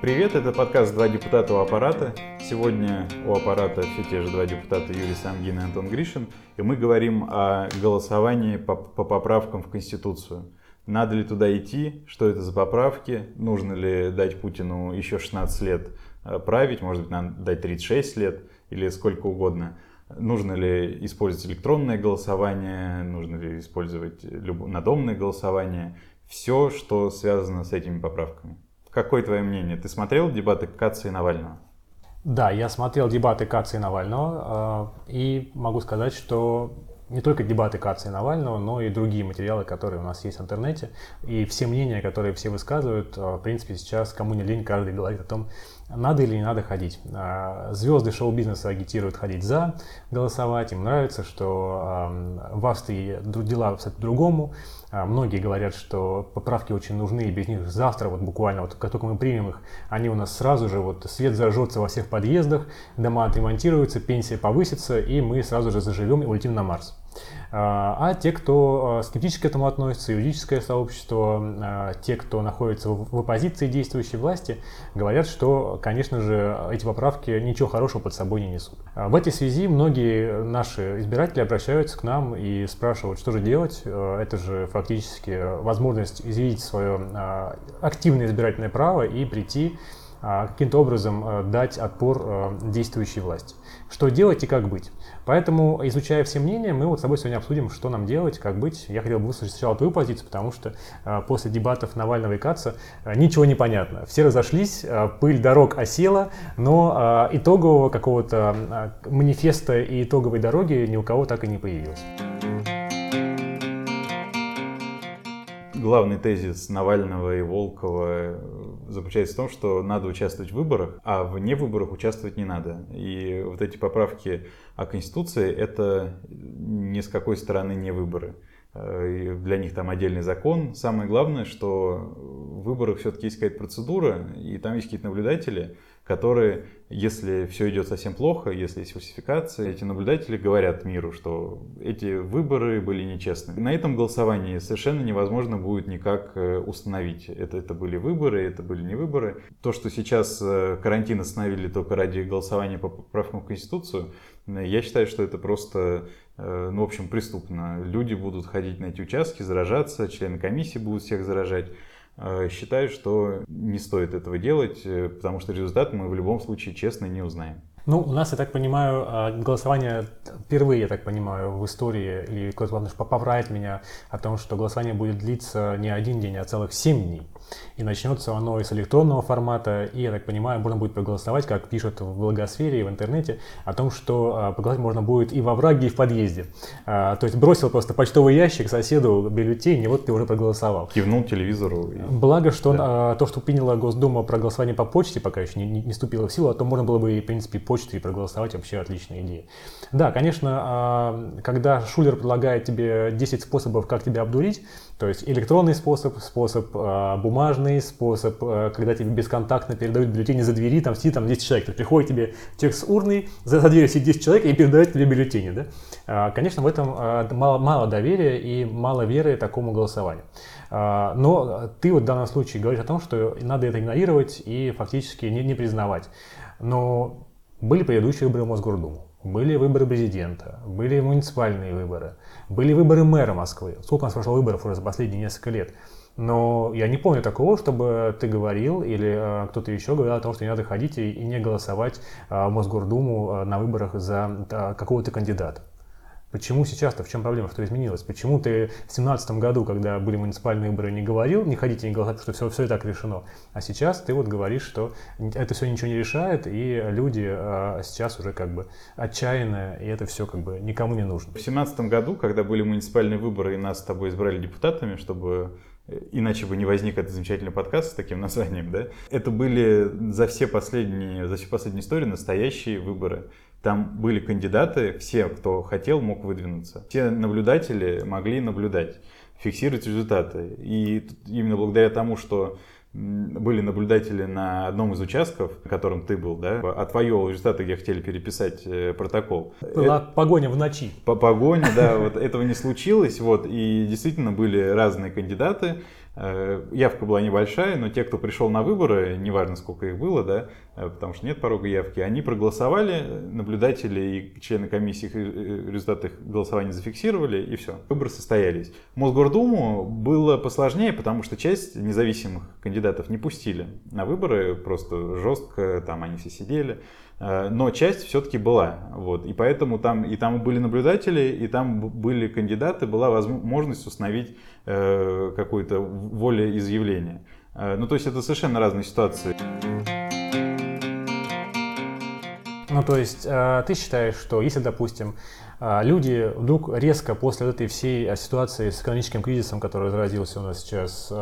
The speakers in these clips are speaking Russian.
Привет, это подкаст «Два депутата у аппарата». Сегодня у аппарата все те же два депутата Юрий Сангин и Антон Гришин. И мы говорим о голосовании по, по поправкам в Конституцию. Надо ли туда идти? Что это за поправки? Нужно ли дать Путину еще 16 лет э, править? Может быть, надо дать 36 лет или сколько угодно. Нужно ли использовать электронное голосование? Нужно ли использовать надомное голосование? Все, что связано с этими поправками. Какое твое мнение? Ты смотрел дебаты Каца и Навального? Да, я смотрел дебаты Каца и Навального, э, и могу сказать, что не только дебаты Каца и Навального, но и другие материалы, которые у нас есть в интернете, и все мнения, которые все высказывают, э, в принципе, сейчас кому не лень, каждый говорит о том, надо или не надо ходить. Э, звезды шоу-бизнеса агитируют ходить за, голосовать, им нравится, что в Австрии дела, кстати, другому, а, многие говорят, что поправки очень нужны, и без них завтра, вот буквально, вот как только мы примем их, они у нас сразу же, вот свет зажжется во всех подъездах, дома отремонтируются, пенсия повысится, и мы сразу же заживем и улетим на Марс. А, а те, кто а, скептически к этому относится, юридическое сообщество, а, те, кто находится в оппозиции действующей власти, говорят, что, конечно же, эти поправки ничего хорошего под собой не несут. В этой связи многие наши избиратели обращаются к нам и спрашивают, что же делать. Это же фактически возможность изъявить свое активное избирательное право и прийти каким-то образом дать отпор действующей власти. Что делать и как быть? Поэтому, изучая все мнения, мы вот с тобой сегодня обсудим, что нам делать, как быть. Я хотел бы выслушать сначала твою позицию, потому что э, после дебатов Навального и Каца э, ничего не понятно. Все разошлись, э, пыль дорог осела, но э, итогового какого-то э, манифеста и итоговой дороги ни у кого так и не появилось. главный тезис Навального и Волкова заключается в том, что надо участвовать в выборах, а вне выборах участвовать не надо. И вот эти поправки о Конституции — это ни с какой стороны не выборы. Э, для них там отдельный закон. Самое главное, что в выборах все-таки есть какая-то процедура, и там есть какие-то наблюдатели, которые, если все идет совсем плохо, если есть фальсификация, эти наблюдатели говорят миру, что эти выборы были нечестны. На этом голосовании совершенно невозможно будет никак э, установить, это, это были выборы, это были не выборы. То, что сейчас э, карантин остановили только ради голосования по поправкам в Конституцию, я считаю, что это просто, э, ну, в общем, преступно. Люди будут ходить на эти участки, заражаться, члены комиссии будут всех заражать. Э, считаю, что не стоит этого делать, э, потому что результат мы в любом случае честно не узнаем. Ну, у нас, я так понимаю, а, голосование впервые, я так понимаю, в истории, или кто-то поправит меня о том, что голосование будет длиться не один день, а целых семь дней. И начнется оно из электронного формата, и, я так понимаю, можно будет проголосовать, как пишут в благосфере и в интернете, о том, что а, проголосовать можно будет и во враге, и в подъезде. А, то есть бросил просто почтовый ящик соседу бюллетень, и вот ты уже проголосовал. Кивнул телевизору. Благо, что да. то, что приняла Госдума про голосование по почте, пока еще не, не, не вступило в силу, а то можно было бы, в принципе, почтой проголосовать, вообще отличная идея. Да, конечно, а, когда Шулер предлагает тебе 10 способов, как тебя обдурить, то есть электронный способ, способ а, бумажный, способ, а, когда тебе бесконтактно передают бюллетени за двери, там сидит там 10 человек, то приходит тебе текст урны, за, за дверью сидит 10 человек и передает тебе бюллетени. Да? Конечно, в этом мало, мало доверия и мало веры такому голосованию. Но ты вот в данном случае говоришь о том, что надо это игнорировать и фактически не, не признавать. Но были предыдущие выборы в Мосгордуму. Были выборы президента, были муниципальные выборы, были выборы мэра Москвы. Сколько у нас прошло выборов уже за последние несколько лет? Но я не помню такого, чтобы ты говорил или э, кто-то еще говорил о том, что не надо ходить и, и не голосовать э, в Мосгордуму э, на выборах за э, какого-то кандидата. Почему сейчас-то, в чем проблема, что изменилось? Почему ты в 2017 году, когда были муниципальные выборы, не говорил, не ходите, не голосовать, что все, все и так решено, а сейчас ты вот говоришь, что это все ничего не решает, и люди а, сейчас уже как бы отчаянные, и это все как бы никому не нужно. В 2017 году, когда были муниципальные выборы, и нас с тобой избрали депутатами, чтобы э, Иначе бы не возник этот замечательный подкаст с таким названием, да? Это были за все последние, за всю последнюю историю настоящие выборы. Там были кандидаты, все, кто хотел, мог выдвинуться. Все наблюдатели могли наблюдать, фиксировать результаты. И именно благодаря тому, что были наблюдатели на одном из участков, на котором ты был, да, отвоевывал результаты, где хотели переписать э, протокол. Была Это, погоня в ночи. По погоне, да, вот этого не случилось, вот, и действительно были разные кандидаты, Э, явка была небольшая, но те, кто пришел на выборы, неважно сколько их было, да, э, потому что нет порога явки, они проголосовали, наблюдатели и члены комиссии э, результаты их голосования зафиксировали, и все. Выборы состоялись. Мосгордуму было посложнее, потому что часть независимых кандидатов не пустили на выборы, просто жестко, там они все сидели. Но часть все-таки была. Вот. И поэтому там, и там были наблюдатели, и там были кандидаты, была возможность установить э, какое-то волеизъявление. Э, ну, то есть это совершенно разные ситуации. Ну, то есть э, ты считаешь, что если, допустим, э, люди вдруг резко после этой всей ситуации с экономическим кризисом, который разразился у нас сейчас,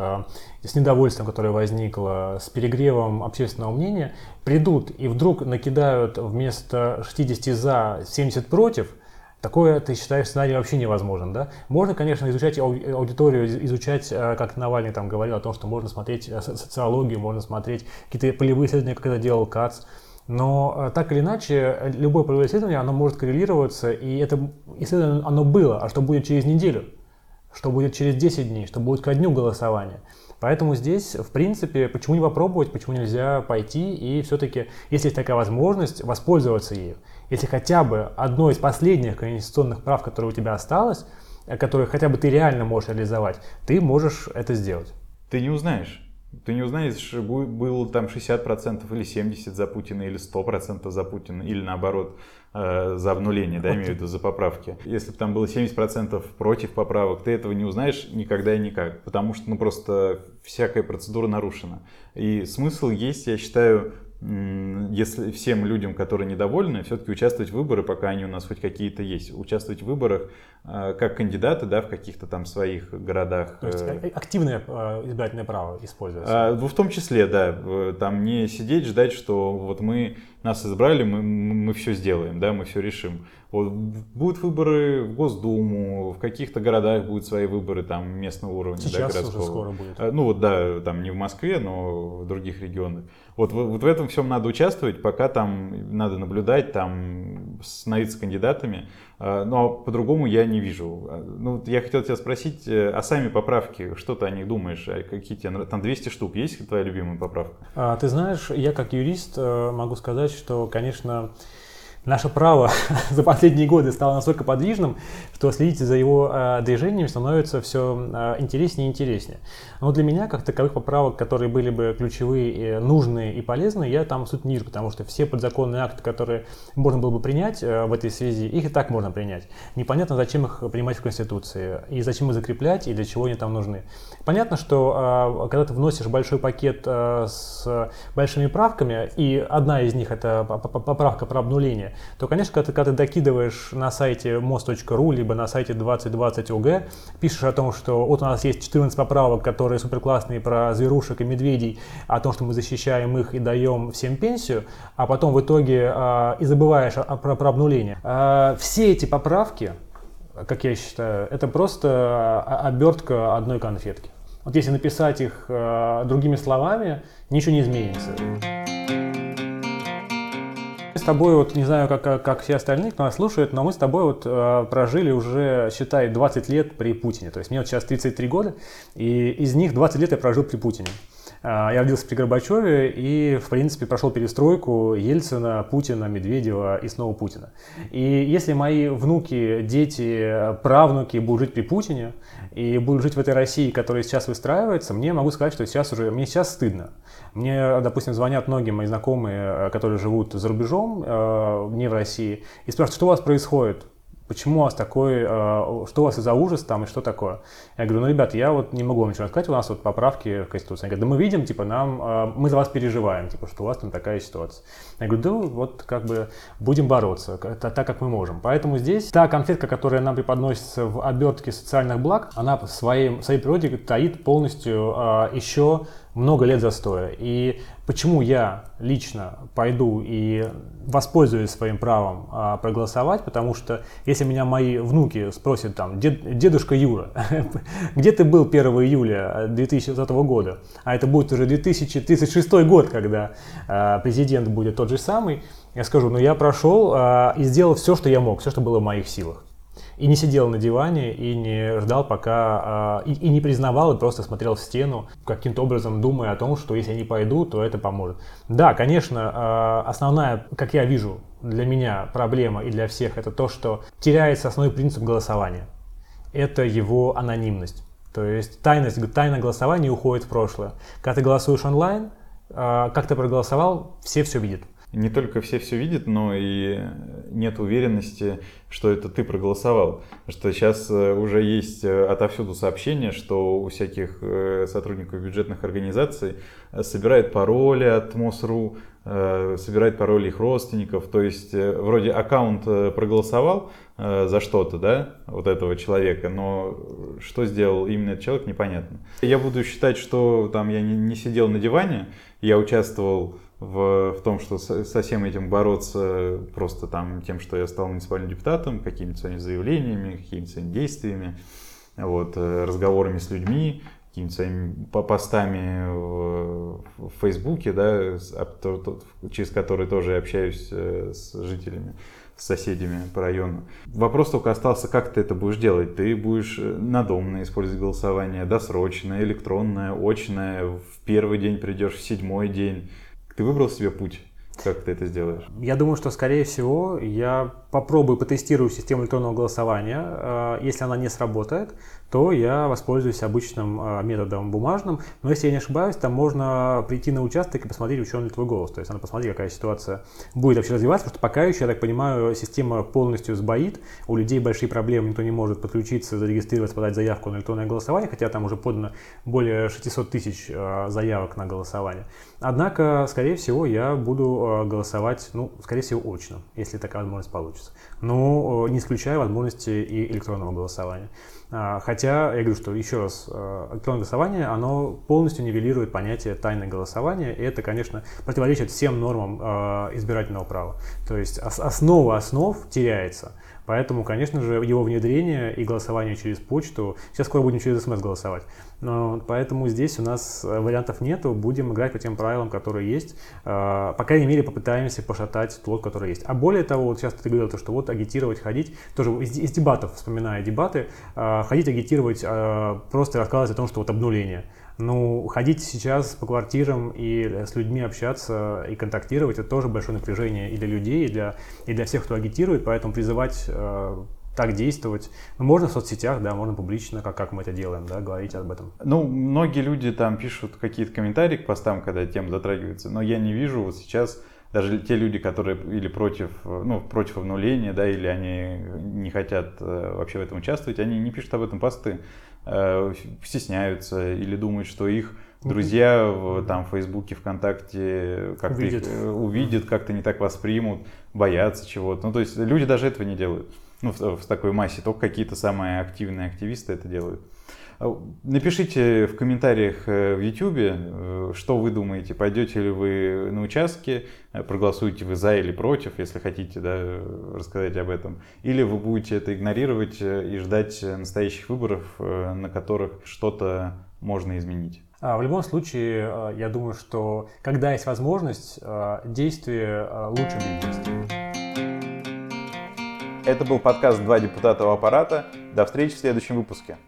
с недовольством, которое возникло, с перегревом общественного мнения, придут и вдруг накидают вместо 60 за 70 против – Такое, ты считаешь, сценарий вообще невозможен, да? Можно, конечно, изучать аудиторию, изучать, э, как Навальный там говорил о том, что можно смотреть э, социологию, можно смотреть какие-то полевые исследования, как это делал Кац, но э, так или иначе, любое полевое исследование, оно может коррелироваться, и это исследование, оно было, а что будет через неделю, что будет через 10 дней, что будет ко дню голосования. Поэтому здесь, в принципе, почему не попробовать, почему нельзя пойти и все-таки, если есть такая возможность, воспользоваться ею если хотя бы одно из последних конституционных прав, которое у тебя осталось, э, которое хотя бы ты реально можешь реализовать, ты можешь это сделать. Ты не узнаешь. Ты не узнаешь, был там 60% или 70% за Путина, или 100% за Путина, или наоборот, э, за обнуление, да, имею в виду, за поправки. Если бы там было 70% против поправок, ты этого не узнаешь никогда и никак, потому что, ну, просто всякая процедура нарушена. И смысл есть, я считаю, если всем людям, которые недовольны, все-таки участвовать в выборы, пока они у нас хоть какие-то есть, участвовать в выборах э, как кандидаты, да, в каких-то там своих городах. То есть э, активное э, избирательное право используется? А, в том числе, да, там не сидеть, ждать, что вот мы нас избрали, мы, мы все сделаем, да, мы все решим. Вот будут выборы в Госдуму, в каких-то городах будут свои выборы там местного уровня, Сейчас да, городского. уже скоро будет. Ну вот да, там не в Москве, но в других регионах. Вот, вот в этом всем надо участвовать, пока там надо наблюдать, там становиться кандидатами. А, но по-другому я не вижу. А, ну, я хотел тебя спросить, э, а сами поправки, что ты о них думаешь? А какие тебе, там 200 штук, есть твоя любимая поправка? А, ты знаешь, я как юрист э, могу сказать, что, конечно, наше право за последние годы стало настолько подвижным, что следить за его э, движениями становится все э, интереснее и интереснее. Но для меня, как таковых поправок, которые были бы ключевые, нужные и полезные, я там суть не вижу, потому что все подзаконные акты, которые можно было бы принять э, в этой связи, их и так можно принять. Непонятно, зачем их принимать в Конституции, и зачем их закреплять, и для чего они там нужны. Понятно, что э, когда ты вносишь большой пакет э, с большими правками, и одна из них это поправка про обнуление, то, конечно, когда ты, когда ты докидываешь на сайте most.ru, либо на сайте 2020 ОГ, пишешь о том, что вот у нас есть 14 поправок, которые супер классные про зверушек и медведей, о том, что мы защищаем их и даем всем пенсию, а потом в итоге э, и забываешь о, про, про обнуление. Э, все эти поправки, как я считаю, это просто обертка одной конфетки. Вот если написать их э, другими словами, ничего не изменится тобой, вот не знаю, как, как все остальные, кто нас слушает, но мы с тобой вот э, прожили уже, считай, 20 лет при Путине. То есть мне вот сейчас 33 года, и из них 20 лет я прожил при Путине. Э, я родился при Горбачеве и, в принципе, прошел перестройку Ельцина, Путина, Медведева и снова Путина. И если мои внуки, дети, правнуки будут жить при Путине и будут жить в этой России, которая сейчас выстраивается, мне могу сказать, что сейчас уже, мне сейчас стыдно. Мне, допустим, звонят многие мои знакомые, э, которые живут за рубежом, э, не в России, и спрашивают, что у вас происходит? Почему у вас такой, э, что у вас за ужас там и что такое? Я говорю, ну, ребят, я вот не могу вам ничего сказать, у нас вот поправки в Конституции. Они говорят, да мы видим, типа, нам, мы за вас переживаем, типа, что у вас там такая ситуация. Я говорю, да вот как бы будем бороться, так, как мы можем. Поэтому здесь та конфетка, которая нам преподносится в обертке социальных благ, она в своей, в своей природе таит полностью еще много лет застоя. И почему я лично пойду и воспользуюсь своим правом а, проголосовать, потому что если меня мои внуки спросят там, Дед, дедушка Юра, где ты был 1 июля 2020 года, а это будет уже 2036 год, когда а, президент будет тот же самый, я скажу, ну я прошел а, и сделал все, что я мог, все, что было в моих силах. И не сидел на диване, и не ждал пока, и, и не признавал, и просто смотрел в стену, каким-то образом думая о том, что если я не пойду, то это поможет. Да, конечно, основная, как я вижу, для меня проблема и для всех, это то, что теряется основной принцип голосования. Это его анонимность. То есть тайность, тайна голосования уходит в прошлое. Когда ты голосуешь онлайн, как ты проголосовал, все все видят не только все все видят, но и нет уверенности, что это ты проголосовал. Что сейчас э, уже есть э, отовсюду сообщения, что у всяких э, сотрудников бюджетных организаций собирают пароли от МОСРУ, собирает пароли их родственников. То есть вроде аккаунт проголосовал за что-то, да, вот этого человека, но что сделал именно этот человек, непонятно. Я буду считать, что там я не сидел на диване, я участвовал в, в том, что со, со всем этим бороться просто там тем, что я стал муниципальным депутатом, какими-то своими заявлениями, какими-то своими действиями, вот, э, разговорами с людьми, какими-то своими постами в, в Фейсбуке, да, через которые тоже общаюсь э, с жителями, с соседями по району. Вопрос только остался, как ты это будешь делать. Ты будешь э, надомно использовать голосование, досрочное, электронное, очное, в первый день придешь, в седьмой день ты выбрал себе путь? Как ты это сделаешь? Я думаю, что, скорее всего, я попробую, потестирую систему электронного голосования. Э, если она не сработает, то я воспользуюсь обычным а, методом бумажным. Но если я не ошибаюсь, там можно прийти на участок и посмотреть, учен ли твой голос. То есть надо посмотреть, какая ситуация будет вообще развиваться, потому что пока еще, я так понимаю, система полностью сбоит, у людей большие проблемы, никто не может подключиться, зарегистрироваться, подать заявку на электронное голосование, хотя там уже подано более 600 тысяч а, заявок на голосование. Однако, скорее всего, я буду голосовать, ну, скорее всего, очно, если такая возможность получится. Но не исключая возможности и электронного голосования. А, хотя, я говорю, что еще раз, а, электронное голосование, оно полностью нивелирует понятие тайны голосования, и это, конечно, противоречит всем нормам а, избирательного права. То есть основа основ теряется. Поэтому, конечно же, его внедрение и голосование через почту, сейчас скоро будем через смс голосовать, но, поэтому здесь у нас э, вариантов нету, будем играть по тем правилам, которые есть, э, по крайней мере попытаемся пошатать тот, который есть. А более того, вот сейчас ты говорил, что вот агитировать, ходить, тоже из, из дебатов, вспоминая дебаты, э, ходить агитировать, просто рассказывать о том, что вот обнуление. Ну, ходить сейчас по квартирам и с людьми общаться и контактировать, это тоже большое напряжение и для людей, и для, и для всех, кто агитирует, поэтому призывать э, так действовать. Ну, можно в соцсетях, да, можно публично, как, как мы это делаем, да, говорить об этом. Ну, многие люди там пишут какие-то комментарии к постам, когда тема затрагивается, но я не вижу вот сейчас даже те люди, которые или против, ну, против обнуления, да, или они не хотят э, вообще в этом участвовать, они не пишут об этом посты. Э, стесняются или думают, что их друзья в там, Фейсбуке, ВКонтакте как-то увидят. их увидят, как-то не так воспримут, боятся чего-то. Ну, то есть люди даже этого не делают. Ну, в, в такой массе. Только какие-то самые активные активисты это делают. А, напишите в комментариях э, в YouTube, э, что вы думаете, пойдете ли вы на участки, э, проголосуете вы за или против, если хотите да, рассказать об этом, или вы будете это игнорировать и ждать настоящих выборов, на которых что-то можно изменить. А, в любом случае, я думаю, что когда есть возможность, действие лучше бездействия. Это был подкаст «Два депутата у аппарата». До встречи в следующем выпуске.